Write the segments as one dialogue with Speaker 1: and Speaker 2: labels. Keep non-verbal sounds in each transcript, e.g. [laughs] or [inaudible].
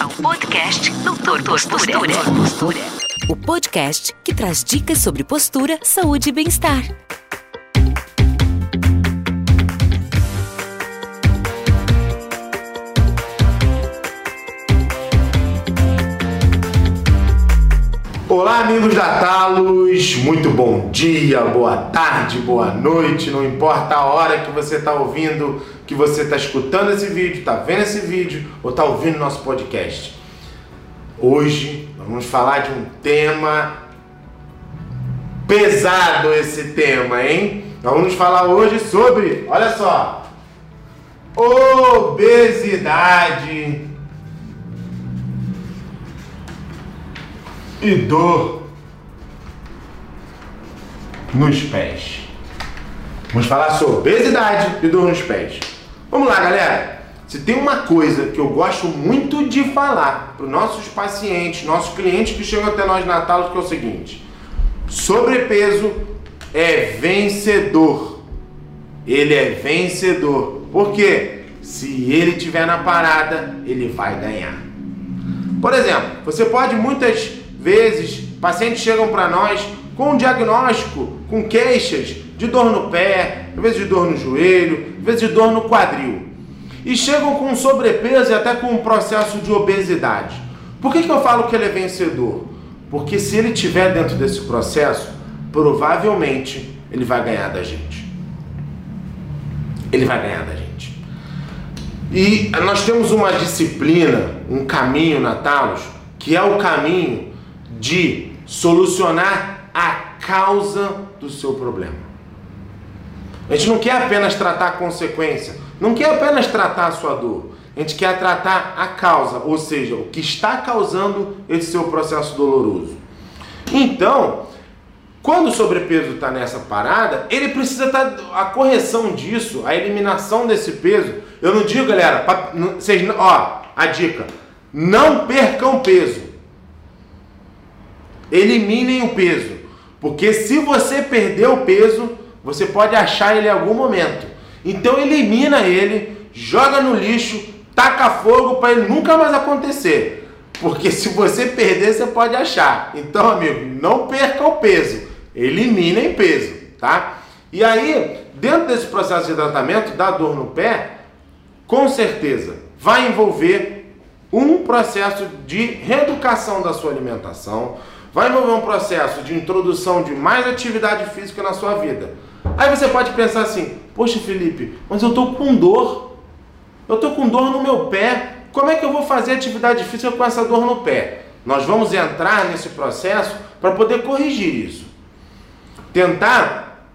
Speaker 1: ao podcast Doutor. Postura.
Speaker 2: O podcast que traz dicas sobre postura, saúde e bem-estar.
Speaker 3: Olá, amigos da Talos, muito bom dia, boa tarde, boa noite, não importa a hora que você está ouvindo, que você está escutando esse vídeo, está vendo esse vídeo ou está ouvindo nosso podcast. Hoje vamos falar de um tema pesado esse tema, hein? Nós vamos falar hoje sobre, olha só, obesidade e dor nos pés. Vamos falar sobre obesidade e dor nos pés. Vamos lá, galera. Se tem uma coisa que eu gosto muito de falar para os nossos pacientes, nossos clientes que chegam até nós na Natal, que é o seguinte: sobrepeso é vencedor. Ele é vencedor. Por quê? Se ele tiver na parada, ele vai ganhar. Por exemplo, você pode muitas vezes pacientes chegam para nós com um diagnóstico, com queixas de dor no pé, às vezes de dor no joelho, às vezes de dor no quadril. E chegam com sobrepeso e até com um processo de obesidade. Por que, que eu falo que ele é vencedor? Porque se ele estiver dentro desse processo, provavelmente ele vai ganhar da gente. Ele vai ganhar da gente. E nós temos uma disciplina, um caminho na Talos, que é o caminho de solucionar a causa do seu problema. A gente não quer apenas tratar a consequência, não quer apenas tratar a sua dor. A gente quer tratar a causa, ou seja, o que está causando esse seu processo doloroso. Então, quando o sobrepeso está nessa parada, ele precisa estar. Tá, a correção disso, a eliminação desse peso. Eu não digo, galera, pra, vocês, ó, a dica: não percam peso. Eliminem o peso. Porque se você perder o peso, você pode achar ele em algum momento. Então elimina ele, joga no lixo, taca fogo para ele nunca mais acontecer. Porque se você perder, você pode achar. Então, amigo, não perca o peso. Eliminem peso, tá? E aí, dentro desse processo de tratamento da dor no pé, com certeza vai envolver um processo de reeducação da sua alimentação, vai envolver um processo de introdução de mais atividade física na sua vida. Aí você pode pensar assim: Poxa, Felipe, mas eu estou com dor. Eu estou com dor no meu pé. Como é que eu vou fazer atividade física com essa dor no pé? Nós vamos entrar nesse processo para poder corrigir isso. Tentar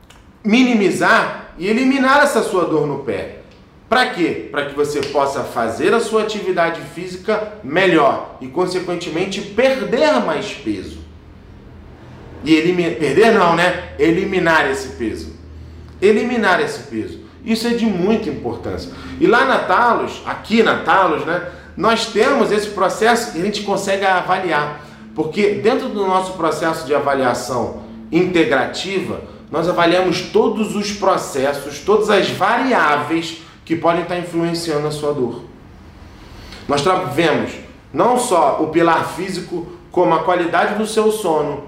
Speaker 3: minimizar e eliminar essa sua dor no pé. Para quê? Para que você possa fazer a sua atividade física melhor e, consequentemente, perder mais peso. E eliminar, perder não, né? Eliminar esse peso. Eliminar esse peso. Isso é de muita importância. E lá na Talos, aqui na Talos, né? Nós temos esse processo e a gente consegue avaliar. Porque dentro do nosso processo de avaliação integrativa, nós avaliamos todos os processos, todas as variáveis que podem estar influenciando a sua dor. Nós vemos não só o pilar físico, como a qualidade do seu sono,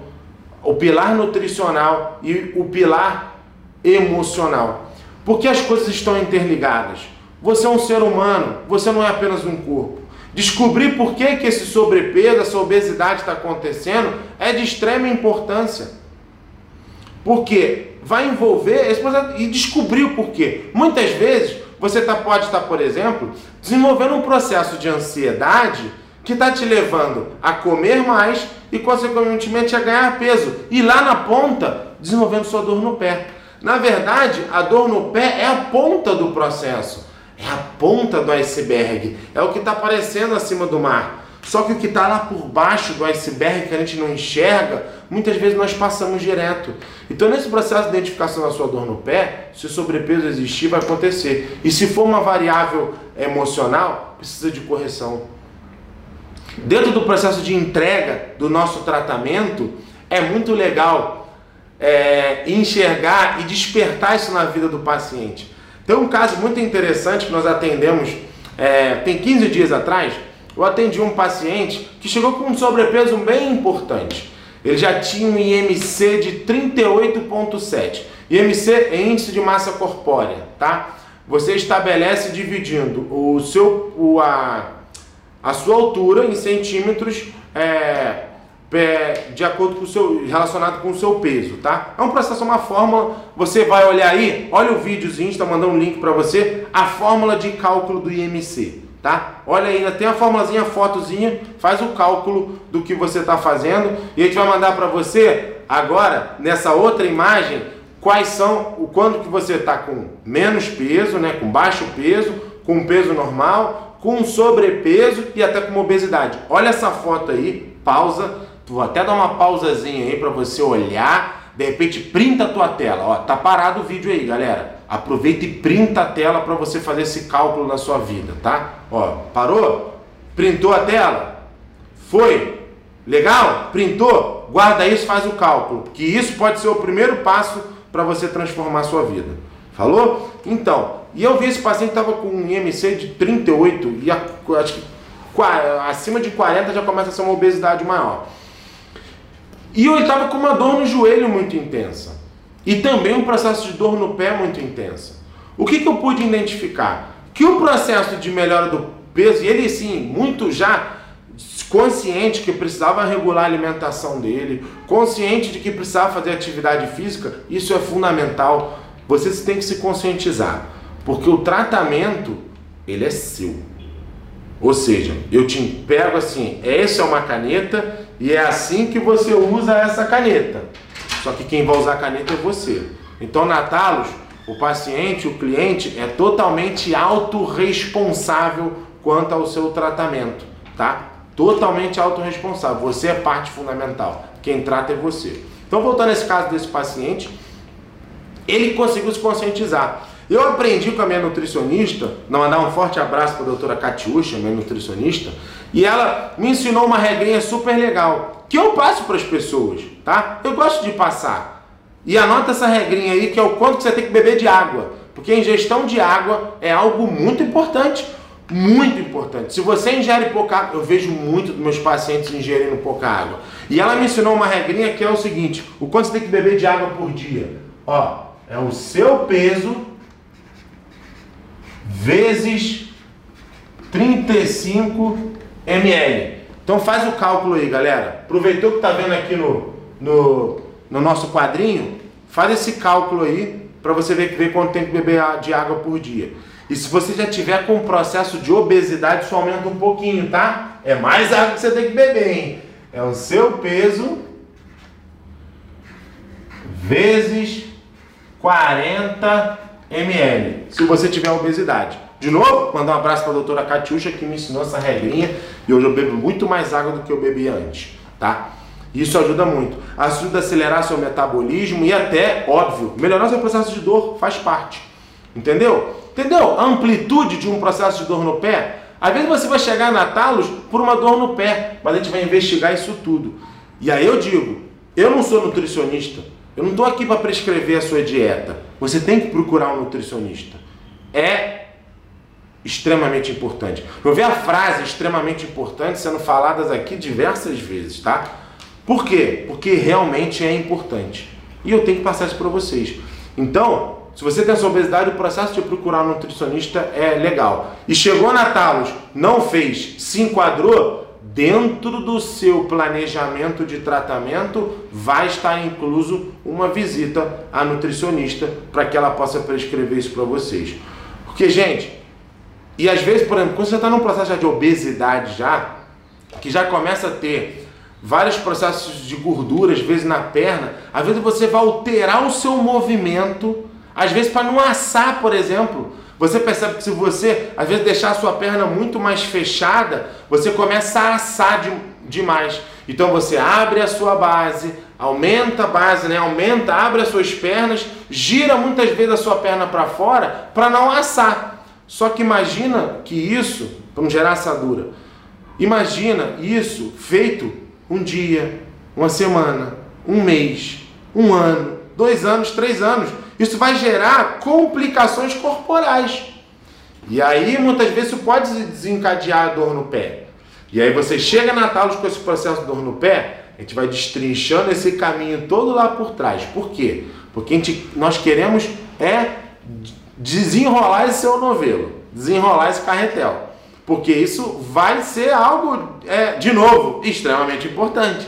Speaker 3: o pilar nutricional e o pilar emocional. Porque as coisas estão interligadas. Você é um ser humano, você não é apenas um corpo. Descobrir por que, que esse sobrepeso, essa obesidade está acontecendo é de extrema importância. Porque vai envolver e descobrir o porquê. Muitas vezes você tá, pode estar, por exemplo, desenvolvendo um processo de ansiedade que está te levando a comer mais e, consequentemente, a ganhar peso. E lá na ponta, desenvolvendo sua dor no pé. Na verdade, a dor no pé é a ponta do processo. É a ponta do iceberg. É o que está aparecendo acima do mar. Só que o que está lá por baixo do iceberg que a gente não enxerga, muitas vezes nós passamos direto. Então, nesse processo de identificação da sua dor no pé, se o sobrepeso existir, vai acontecer. E se for uma variável emocional, precisa de correção. Dentro do processo de entrega do nosso tratamento, é muito legal é, enxergar e despertar isso na vida do paciente. Tem um caso muito interessante que nós atendemos é, tem 15 dias atrás, eu atendi um paciente que chegou com um sobrepeso bem importante. Ele já tinha um IMC de 38,7. IMC é índice de massa corpórea, tá? Você estabelece dividindo o seu, o, a, a sua altura em centímetros é, é, de acordo com o seu relacionado com o seu peso, tá? É um processo, uma fórmula. Você vai olhar aí, olha o videozinho, está mandando um link para você, a fórmula de cálculo do IMC, tá? Olha aí, tem a formulazinha, a fotozinha, faz o cálculo do que você está fazendo e a gente vai mandar para você agora nessa outra imagem quais são o quando que você está com menos peso, né? Com baixo peso, com peso normal, com sobrepeso e até com obesidade. Olha essa foto aí, pausa Vou até dar uma pausazinha aí para você olhar. De repente, printa a tua tela. Ó, tá parado o vídeo aí, galera. Aproveita e printa a tela para você fazer esse cálculo na sua vida, tá? Ó, parou? Printou a tela? Foi? Legal? Printou? Guarda isso, faz o cálculo, que isso pode ser o primeiro passo para você transformar a sua vida. Falou? Então, e eu vi esse paciente estava com um IMC de 38 e a, acho que acima de 40 já começa a ser uma obesidade maior. E eu estava com uma dor no joelho muito intensa. E também um processo de dor no pé muito intensa. O que, que eu pude identificar? Que o processo de melhora do peso, e ele sim, muito já consciente que precisava regular a alimentação dele, consciente de que precisava fazer atividade física, isso é fundamental. Você tem que se conscientizar, porque o tratamento ele é seu. Ou seja, eu te pego assim, essa é uma caneta e é assim que você usa essa caneta. Só que quem vai usar a caneta é você. Então, na Talos, o paciente, o cliente é totalmente autorresponsável quanto ao seu tratamento, tá? Totalmente autorresponsável. Você é parte fundamental. Quem trata é você. Então, voltando a esse caso desse paciente, ele conseguiu se conscientizar. Eu aprendi com a minha nutricionista, não mandar um forte abraço para a doutora Katiusha, minha nutricionista, e ela me ensinou uma regrinha super legal, que eu passo para as pessoas, tá? Eu gosto de passar. E anota essa regrinha aí, que é o quanto você tem que beber de água. Porque a ingestão de água é algo muito importante. Muito importante. Se você ingere pouca água, eu vejo muito dos meus pacientes ingerindo pouca água. E ela me ensinou uma regrinha que é o seguinte: o quanto você tem que beber de água por dia? Ó, é o seu peso vezes 35 ml. Então faz o cálculo aí, galera. Aproveitou que tá vendo aqui no, no, no nosso quadrinho, faz esse cálculo aí para você ver, ver quanto tem que beber de água por dia. E se você já tiver com um processo de obesidade, isso aumenta um pouquinho, tá? É mais água que você tem que beber, hein? É o seu peso vezes 40 ml, se você tiver obesidade. De novo, mandar um abraço para a doutora Catiuxa que me ensinou essa regrinha e hoje eu bebo muito mais água do que eu bebia antes, tá? Isso ajuda muito. Ajuda a acelerar seu metabolismo e até, óbvio, melhorar seu processo de dor, faz parte. Entendeu? Entendeu? A amplitude de um processo de dor no pé. Às vezes você vai chegar na talos por uma dor no pé, mas a gente vai investigar isso tudo. E aí eu digo, eu não sou nutricionista, eu não estou aqui para prescrever a sua dieta. Você tem que procurar um nutricionista. É extremamente importante. Eu ver a frase extremamente importante sendo faladas aqui diversas vezes, tá? Por quê? Porque realmente é importante. E eu tenho que passar isso para vocês. Então, se você tem essa obesidade, o processo de procurar um nutricionista é legal. E chegou na Talos, não fez, se enquadrou, dentro do seu planejamento de tratamento vai estar incluso uma visita à nutricionista para que ela possa prescrever isso para vocês. Porque, gente, e às vezes, por exemplo, quando você está num processo de obesidade já, que já começa a ter vários processos de gordura, às vezes na perna, às vezes você vai alterar o seu movimento, às vezes para não assar, por exemplo. Você percebe que se você, às vezes, deixar a sua perna muito mais fechada, você começa a assar de, demais. Então você abre a sua base, aumenta a base, né? aumenta, abre as suas pernas, gira muitas vezes a sua perna para fora para não assar. Só que imagina que isso, não gerar assadura, imagina isso feito um dia, uma semana, um mês, um ano, dois anos, três anos. Isso vai gerar complicações corporais. E aí, muitas vezes, isso pode desencadear a dor no pé. E aí você chega na Talos com esse processo de dor no pé, a gente vai destrinchando esse caminho todo lá por trás. Por quê? Porque gente, nós queremos é desenrolar esse seu novelo, desenrolar esse carretel. Porque isso vai ser algo, é, de novo, extremamente importante.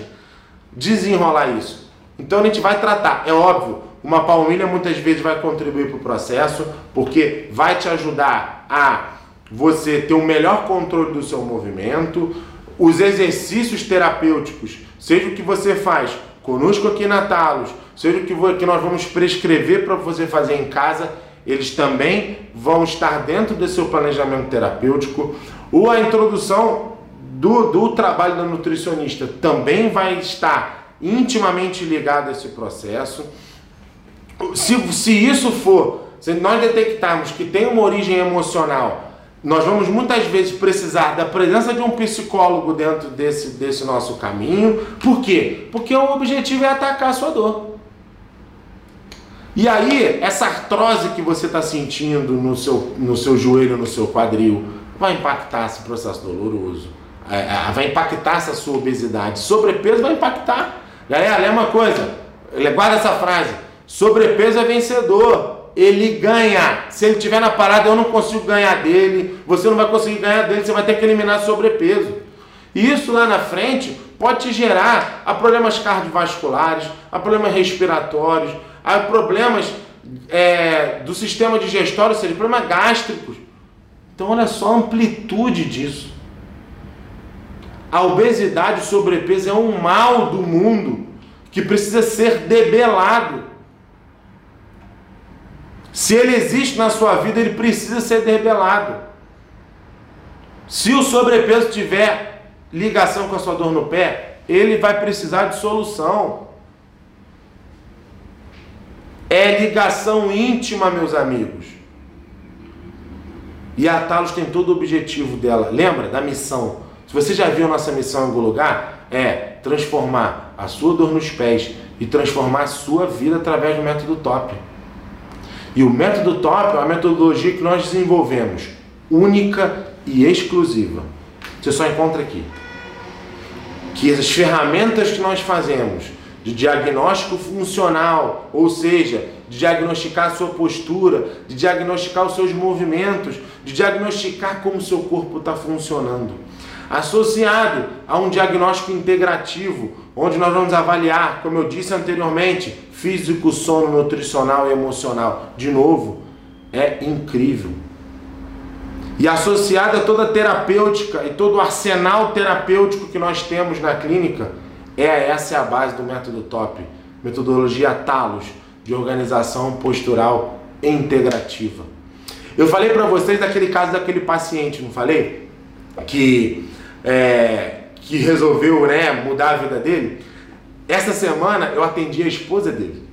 Speaker 3: Desenrolar isso. Então a gente vai tratar, é óbvio, uma palmilha muitas vezes vai contribuir para o processo, porque vai te ajudar a você ter um melhor controle do seu movimento, os exercícios terapêuticos, seja o que você faz conosco aqui na Talos, seja o que nós vamos prescrever para você fazer em casa, eles também vão estar dentro do seu planejamento terapêutico. Ou a introdução do, do trabalho da nutricionista também vai estar intimamente ligado a esse processo. Se, se isso for, se nós detectarmos que tem uma origem emocional, nós vamos muitas vezes precisar da presença de um psicólogo dentro desse, desse nosso caminho. Por quê? Porque o objetivo é atacar a sua dor. E aí, essa artrose que você está sentindo no seu, no seu joelho, no seu quadril, vai impactar esse processo doloroso. É, é, vai impactar essa sua obesidade. Sobrepeso vai impactar. Galera, lembra uma coisa. Guarda essa frase. Sobrepeso é vencedor. Ele ganha. Se ele estiver na parada, eu não consigo ganhar dele. Você não vai conseguir ganhar dele. Você vai ter que eliminar sobrepeso. E isso lá na frente pode te gerar a problemas cardiovasculares, a problemas respiratórios, Há problemas é, do sistema digestório, ou seja, problemas gástricos. Então, olha só a amplitude disso. A obesidade, o sobrepeso é um mal do mundo que precisa ser debelado. Se ele existe na sua vida, ele precisa ser debelado. Se o sobrepeso tiver ligação com a sua dor no pé, ele vai precisar de solução. É ligação íntima, meus amigos. E a Talos tem todo o objetivo dela. Lembra da missão? Se você já viu nossa missão em algum lugar, é transformar a sua dor nos pés e transformar a sua vida através do método TOP. E o método TOP é uma metodologia que nós desenvolvemos, única e exclusiva. Você só encontra aqui. Que as ferramentas que nós fazemos de diagnóstico funcional, ou seja, de diagnosticar a sua postura, de diagnosticar os seus movimentos, de diagnosticar como o seu corpo está funcionando. Associado a um diagnóstico integrativo, onde nós vamos avaliar, como eu disse anteriormente, físico, sono, nutricional e emocional. De novo, é incrível. E associado a toda a terapêutica e todo o arsenal terapêutico que nós temos na clínica, é, essa é a base do método TOP, metodologia Talos, de organização postural integrativa. Eu falei para vocês daquele caso daquele paciente, não falei? Que, é, que resolveu né, mudar a vida dele. Essa semana eu atendi a esposa dele.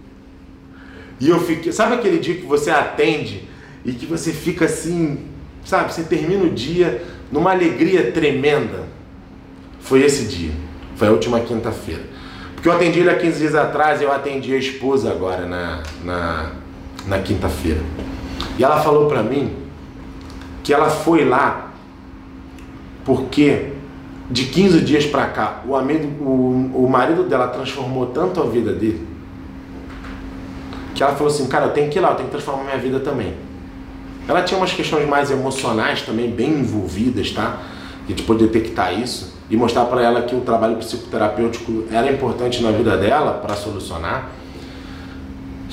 Speaker 3: E eu fiquei. Sabe aquele dia que você atende e que você fica assim, sabe? Você termina o dia numa alegria tremenda? Foi esse dia. Foi a última quinta-feira. Porque eu atendi ele há 15 dias atrás e eu atendi a esposa agora na, na, na quinta-feira. E ela falou para mim que ela foi lá porque de 15 dias para cá o, amigo, o, o marido dela transformou tanto a vida dele que ela falou assim, cara, eu tenho que ir lá, eu tenho que transformar minha vida também. Ela tinha umas questões mais emocionais também, bem envolvidas, tá? A gente pode detectar isso e mostrar para ela que o trabalho psicoterapêutico era importante na vida dela para solucionar.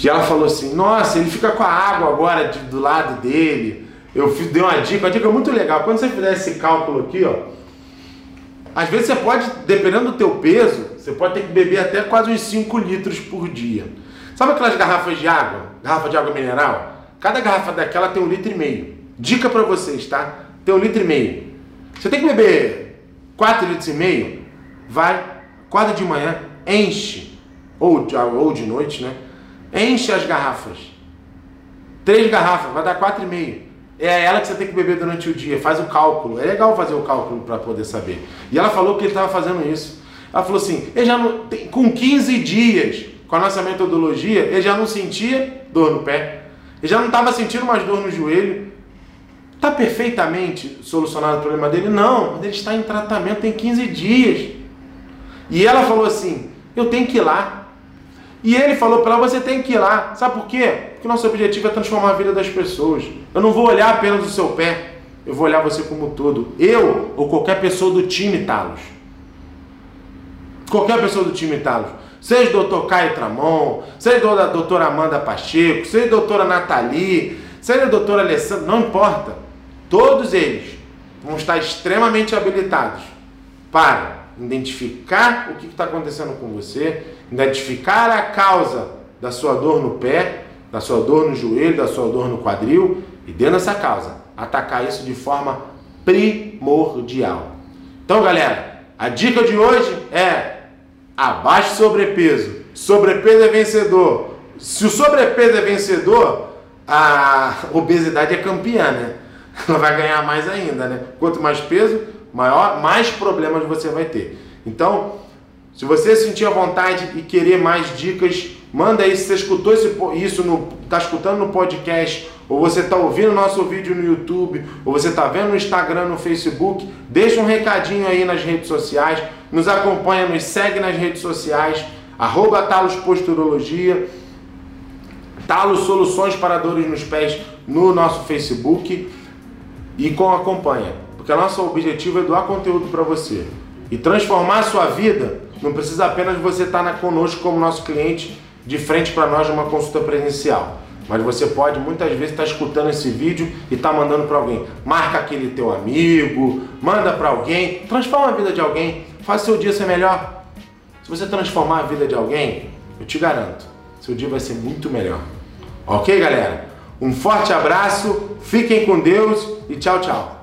Speaker 3: E ela falou assim: Nossa, ele fica com a água agora de, do lado dele. Eu dei uma dica, uma dica muito legal. Quando você fizer esse cálculo aqui, ó, às vezes você pode, dependendo do teu peso, você pode ter que beber até quase uns 5 litros por dia. Sabe aquelas garrafas de água? Garrafa de água mineral? Cada garrafa daquela tem um litro e meio. Dica para vocês, tá? Tem um litro e meio. Você tem que beber 4 litros e meio, vai, acorda de manhã, enche, ou de, ou de noite, né? Enche as garrafas. Três garrafas, vai dar quatro e meio. É ela que você tem que beber durante o dia, faz o cálculo. É legal fazer o cálculo para poder saber. E ela falou que ele estava fazendo isso. Ela falou assim, ele já não, tem, com 15 dias, com a nossa metodologia, ele já não sentia dor no pé. Ele já não estava sentindo mais dor no joelho. Está perfeitamente solucionado o problema dele? Não, mas ele está em tratamento tem 15 dias. E ela falou assim: eu tenho que ir lá. E ele falou para ela: você tem que ir lá. Sabe por quê? Porque nosso objetivo é transformar a vida das pessoas. Eu não vou olhar apenas o seu pé, eu vou olhar você como todo. Eu ou qualquer pessoa do time Talos. Qualquer pessoa do time Talos. Seja o doutor Caio Tramon, seja a doutora Amanda Pacheco, seja a doutora Nathalie, seja a doutora Alessandra, não importa. Todos eles vão estar extremamente habilitados para identificar o que está acontecendo com você, identificar a causa da sua dor no pé, da sua dor no joelho, da sua dor no quadril e dentro dessa causa atacar isso de forma primordial. Então, galera, a dica de hoje é abaixo sobrepeso. Sobrepeso é vencedor. Se o sobrepeso é vencedor, a [laughs] obesidade é campeã, né? ela vai ganhar mais ainda, né? Quanto mais peso, maior, mais problemas você vai ter. Então, se você sentir a vontade e querer mais dicas, manda aí se você escutou isso no tá escutando no podcast ou você está ouvindo nosso vídeo no YouTube, ou você está vendo no Instagram, no Facebook, deixa um recadinho aí nas redes sociais, nos acompanha, nos segue nas redes sociais, arroba Talos Posturologia, Talos Soluções para Dores nos Pés no nosso Facebook e com acompanha, porque nosso objetivo é doar conteúdo para você e transformar a sua vida. Não precisa apenas você estar na, conosco como nosso cliente de frente para nós numa consulta presencial. Mas você pode muitas vezes estar escutando esse vídeo e estar mandando para alguém. Marca aquele teu amigo, manda para alguém, transforma a vida de alguém, faz seu dia ser melhor. Se você transformar a vida de alguém, eu te garanto, seu dia vai ser muito melhor. Ok, galera? Um forte abraço, fiquem com Deus e tchau, tchau.